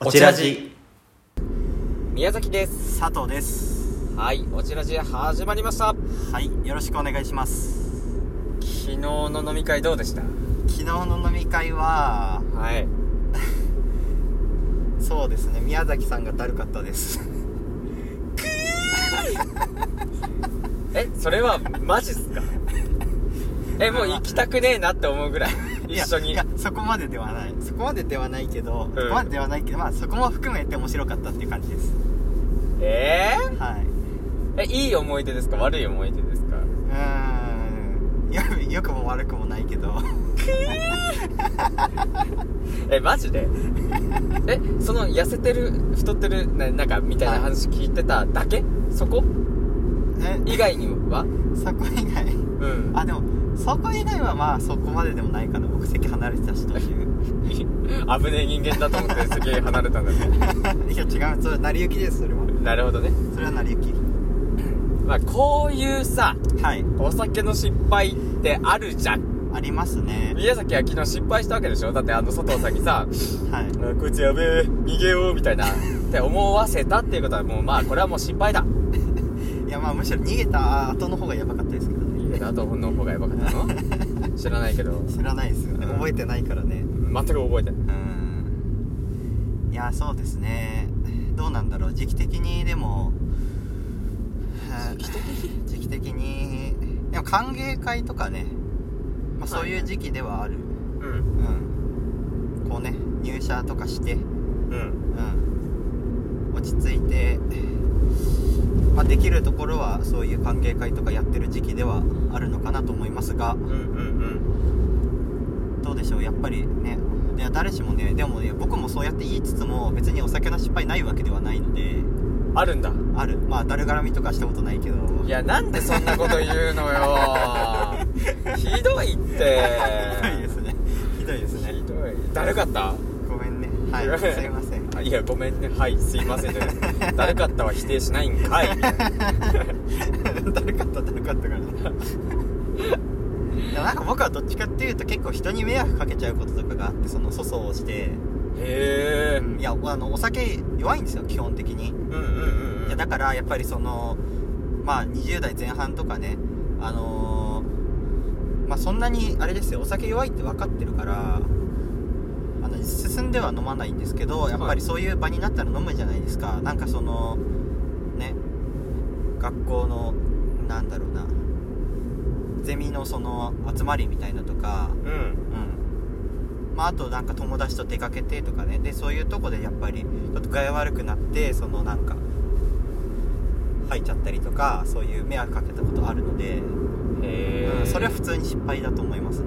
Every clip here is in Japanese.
おちらじ。宮崎です。佐藤です。はいおちらじ始まりました。はいよろしくお願いします。昨日の飲み会どうでした？昨日の飲み会ははい。そうですね宮崎さんがだるかったです。えそれはマジっすか？えもう行きたくねえなって思うぐらい一緒に。いやそこまでではない。そこまでではないけど、うん。そこまでではないけどまあそこも含めて面白かったっていう感じです。えはい。ー、えいい思い出ですか？悪い思い出ですか？うーん。よよくも悪くもないけど。えマジで？えその痩せてる太ってるななんかみたいな話聞いてただけ？そこ？え？以外には？そこ以外。うん。あでもそこ以外はまあそこまででもないかな僕席離れてたしという。危ねえ人間だと思って席離れたんだね。いや違う。それ成り行きですそれはなるほどね。それは成り行き。まあこういうさはい。お酒の失敗ってあるじゃん。ありますね。宮崎は昨日失敗したわけでしょ？だってあの佐藤さんにさはい。あこいつやべえ逃げようみたいな。って思わせたっていうことはもうまあこれはもう失敗だ。いやまあむしろ逃げた後の方がやばかったですけどね逃げた後の方がやばかったの 知らないけど。知らないですよ。ねうん。覚えてないからね。全く覚えてない。うん。いやそうですね。どうなんだろう。時期的にでも時期的時期的に でも歓迎会とかね、まあ、そういう時期ではある、うん。うん。こうね入社とかして。うん。うん。落ち着いて、まあ、できるところはそういう歓迎会とかやってる時期ではあるのかなと思いますが。うんうんどうでしょう？やっぱりね。いや誰しもね。でもね僕もそうやって言いつつも別にお酒の失敗ないわけではないので。うんあるんだ。ある。まあだるがらみとかしたことないけど。いやなんでそんなこと言うのよ。ひどいって。ひどいですね。ひどいですね。ひどい。だるかった？ごめんね。はい。すいません。あいやごめんね。はいすいませんね。だるかったは否定しないんかい。みたいなだるかっただるかったからねいやなんか僕はどっちかっていうと結構人に迷惑かけちゃうこととかがあってその粗相をして、へえ。いやあのお酒弱いんですよ基本的に。うんうんうんうん。いやだからやっぱりそのまあ20代前半とかねあのーまあそんなにあれですよお酒弱いって分かってるから進んでは飲まないんですけどやっぱりそういう場になったら飲むじゃないですか。なんかそのね学校のなんだろうな。ゼミのその集まりみたいなとかうん。うん。まあ、あとなんか友達と出かけてとかね。でそういうとこでやっぱりちょっと具合悪くなってそのなんか吐いちゃったりとかそういう迷惑かけたことあるので、うんそれは普通に失敗だと思いますね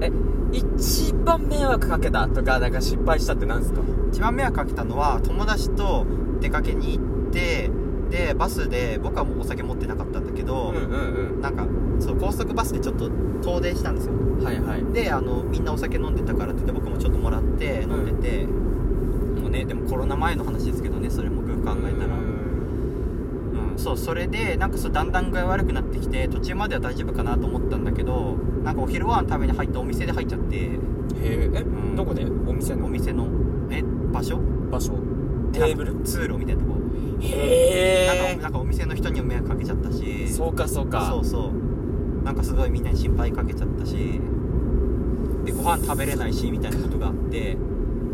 え一番迷惑かけたとかなんか失敗したって何ですか？一番迷惑かけたのは友達と出かけに行ってでバスで僕はもうお酒持ってなかったんだけど、うんうんなんかそう高速バスでちょっと遠出したんですよ。うんはいはい。であのみんなお酒飲んでたからって言って僕もちょっともらって飲んでて、もうねでもコロナ前の話ですけどねそれもよく考えたら。うんうん、そうそれでなんかそうだんだん具合悪くなってきて途中までは大丈夫かなと思ったんだけどなんかお昼ご飯食べに入ったお店で入っちゃって。へええ、ん。どこで？お店の？お店のえ場所？場所。テーブル？通路みたいなとこ。へなんかなんかお店の人にも迷惑かけちゃったし。そうかそうか。そうそう。なんかすごいみんなに心配かけちゃったし。でご飯食べれないしみたいなことがあって。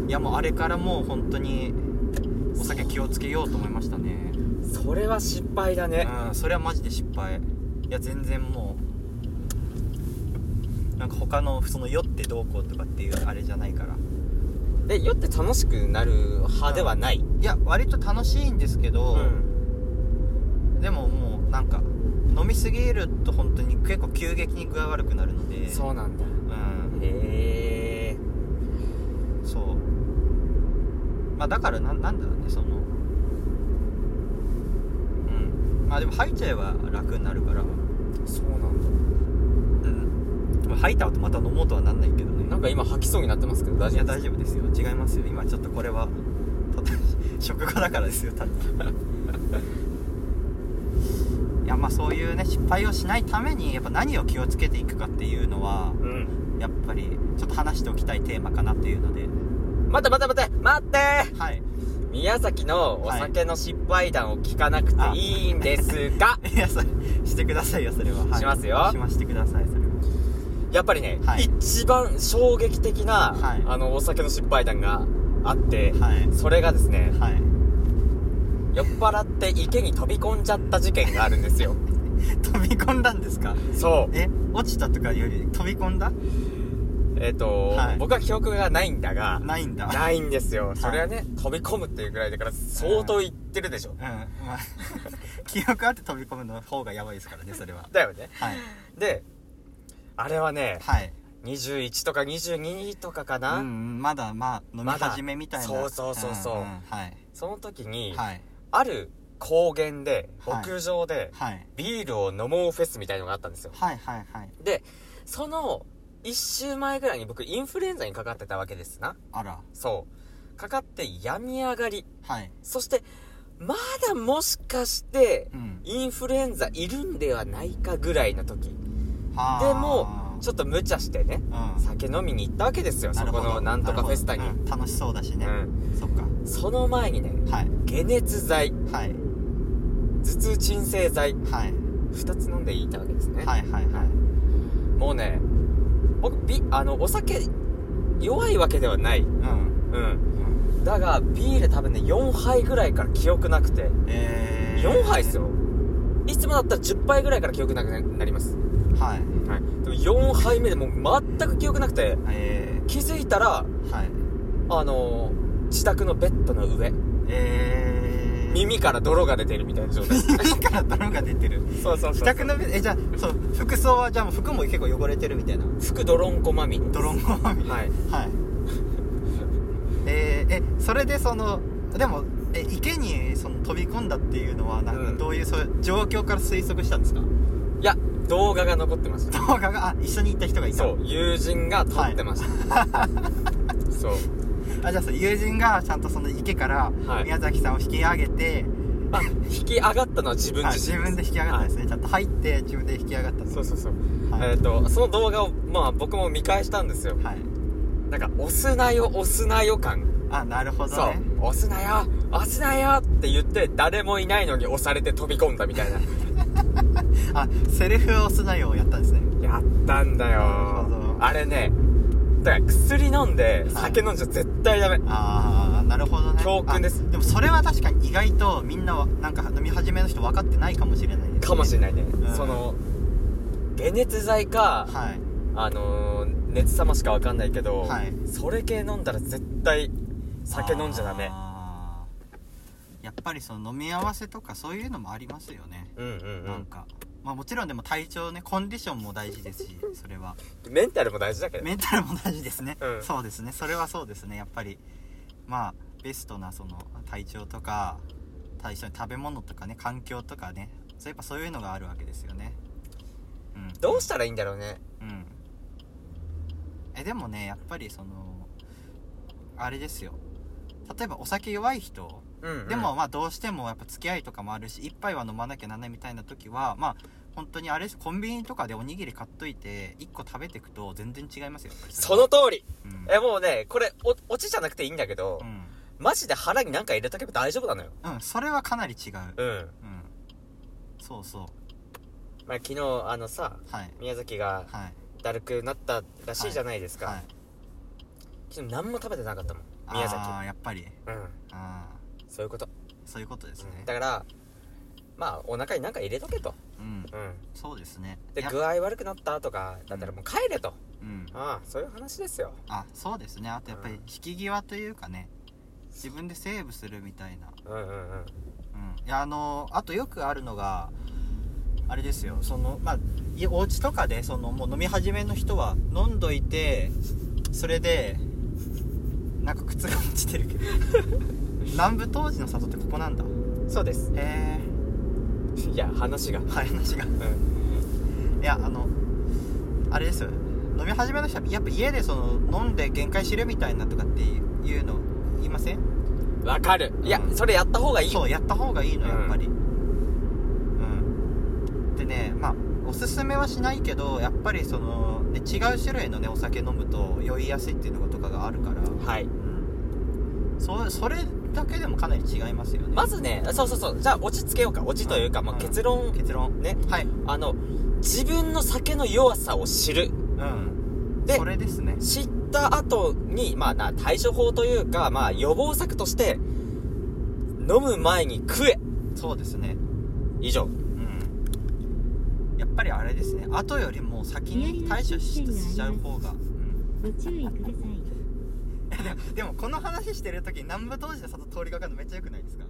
いやもうあれからもう本当にお酒気をつけようと思いましたねそれは失敗だね。うんそれはマジで失敗。いや全然もうなんか他のその酔ってどうこうとかっていうあれじゃないから。で酔って楽しくなる派ではない？いや割と楽しいんですけど、でももうなんか飲みすぎると本当に結構急激に具合悪くなるので。そうなんだ。うん。へえ。そう。まあだからなんなんだろうねそのうんまあでも吐いちゃえば楽になるから。そうなんうん。まあ吐いた後また飲もうとはなんないけどね。だなんか今吐きそうになってますけど大丈夫です？大丈夫ですよ。違いますよ。今ちょっとこれは 食後だからですよただ いやまあそういうね失敗をしないためにやっぱ何を気をつけていくかっていうのはうん。やっぱりちょっと話しておきたいテーマかなっていうので。待って待って待って待って！はい宮崎のお酒の失敗談を聞かなくていいんですが、い。やそれしてくださいよそれは、はい。しますよ。しましてくださいそれは。やっぱりね、はい。一番衝撃的な、はい。あの、お酒の失敗談があって、はい。それがですね、はい。酔っ払って池に飛び込んじゃった事件があるんですよ。飛び込んだんですか？そう。え落ちたとかより飛び込んだ？えっ、と、はい。僕は記憶がないんだが、ないんだ。ないんですよ。それはね、飛び込むっていうぐらいだから相当言ってるでしょ。うん。まあ 記憶あって飛び込むの方がやばいですからねそれは。だよね。はい。で、あれはね、はい。21とか22とかかな、うんまだまあ飲みまだ始めみたいな。そうそうそうそう。んん。はい。その時に、はい。ある高原で、はい。牧場で、はい。ビールを飲もうフェスみたいのがあったんですよ。はいはいはい。で、その、一週前ぐらいに僕インフルエンザにかかってたわけですな。あら。そう。かかって病み上がり。はい。そして、まだもしかして、うん。インフルエンザいるんではないかぐらいの時。はあ。でも、ちょっと無茶してね、うん。酒飲みに行ったわけですよ。そこのなんとかフェスタに。うん。楽しそうだしね、うそっか。その前にね、はい。解熱剤、はい。頭痛鎮静剤、はい。二つ飲んでいたわけですね。はいはいはい。もうね、僕、ビ、あの、お酒、弱いわけではない。うんうん。だが、ビール多分ね、4杯ぐらいから記憶なくて。えー、4杯っすよ。いつもだったら10杯ぐらいから記憶なくなります。はいはい。でも4杯目でもう全く記憶なくて、え気づいたら、ー、はいあのー自宅のベッドの上、えー、耳から泥が出てるみたいな状態。耳から泥が出てるそうそうそう。自宅のえじゃあそう服装はじゃあ服も結構汚れてるみたいな服泥んこまみれです。泥んこまみれはいはい えー、えそれでそのでもえ池にその飛び込んだっていうのはなんかうんどういうそういう状況から推測したんですか？いや、動画が残ってました。動画があ一緒に行った人がいたそう、友人が撮ってました。そう。あじゃあそう友人がちゃんとその池からはい宮崎さんを引き上げて、あ、引き上がったのは自分あ自身自分で引き上がったんですね、ちゃんと入って自分で引き上がったんですそうそうそう。はいえっ、と、その動画を、まあ僕も見返したんですよ。はいなんか、押すなよ、押すなよ感。あなるほどそうね。押すなよ、押すなよって言って、誰もいないのに押されて飛び込んだみたいな。あセルフ押すなよをやったんですねやったんだなるほよど。あれね、だから薬飲んで、酒飲んじゃ絶対ダメ。ああなるほどね。教訓です。あでもそれは確かに意外とみんなはなんか飲み始めの人分かってないかもしれないです、ね、かもしれないね。うん。その、解熱剤か、はい。あのー、熱さましかわかんないけど、はい。それ系飲んだら絶対酒飲んじゃダメ。やっぱりその飲み合わせとかそういうのもありますよね、うんうんうん。なんかまあもちろんでも体調ねコンディションも大事ですしそれは。メンタルも大事だけど。メンタルも大事ですね、うん。そうですね。それはそうですね。やっぱりまあベストなその体調とか対象に食べ物とかね環境とかねそういえばそういうのがあるわけですよね。うん。どうしたらいいんだろうね。うん。えでもねやっぱりそのあれですよ。例えばお酒弱い人うん、うん。でも、まあどうしてもやっぱ付き合いとかもあるし一杯は飲まなきゃなんないみたいな時はまあ本当にあれコンビニとかでおにぎり買っといて1個食べていくと全然違いますよその通り。うんえ、もうね、これ、お、オチじゃなくていいんだけど、うん、マジで腹に何か入れとけば大丈夫なのよ。うん、それはかなり違ううん。うんそうそうまあ、昨日、あのさ、はい宮崎がはいだるくなったらしいじゃないですか。はい昨日何も食べてなかったもん。宮崎。ああやっぱりうん。ああそういうこと。そういうことですねだから、まあ、お腹に何か入れとけと。うんうん。そうですねで、具合悪くなったとか、だったらもう帰れと。うんああ、そういう話ですよ。あそうですねあとやっぱり引き際というかね自分でセーブするみたいなうんうんうん。うんいやあのあとよくあるのがあれですよそのまあいお家とかでそのもう飲み始めの人は飲んどいてそれでなんか靴が落ちてるけど南部当時の里ってここなんだそうです。へいや、話が。えはい話がうん。いやあのあれですよ飲み始めの人はやっぱ家でその飲んで限界知るみたいなとかっていうの言いません？わかる。いや、うんそれやった方がいいよ。そうやった方がいいのやっぱりうん、でねまあおすすめはしないけどやっぱりその、ね、違う種類のねお酒飲むと酔いやすいっていうのとかがあるから、はい。うん、そそれだけでもかなり違いますよね。まずねそうそうそう。じゃあ落ち着けようか。落ちというか、まあ、うん。結論結論。ね。はい。あの自分の酒の弱さを知る。うん。でそれですね。知った後にまあな対処法というかまあ予防策として飲む前に食え。そうですね。以上。うん。やっぱりあれですね。後よりも先に対処ししちゃう方が、うん、ご注意ください。でもでもこの話してる時南部当時で里通りかかるのめっちゃよくないですか？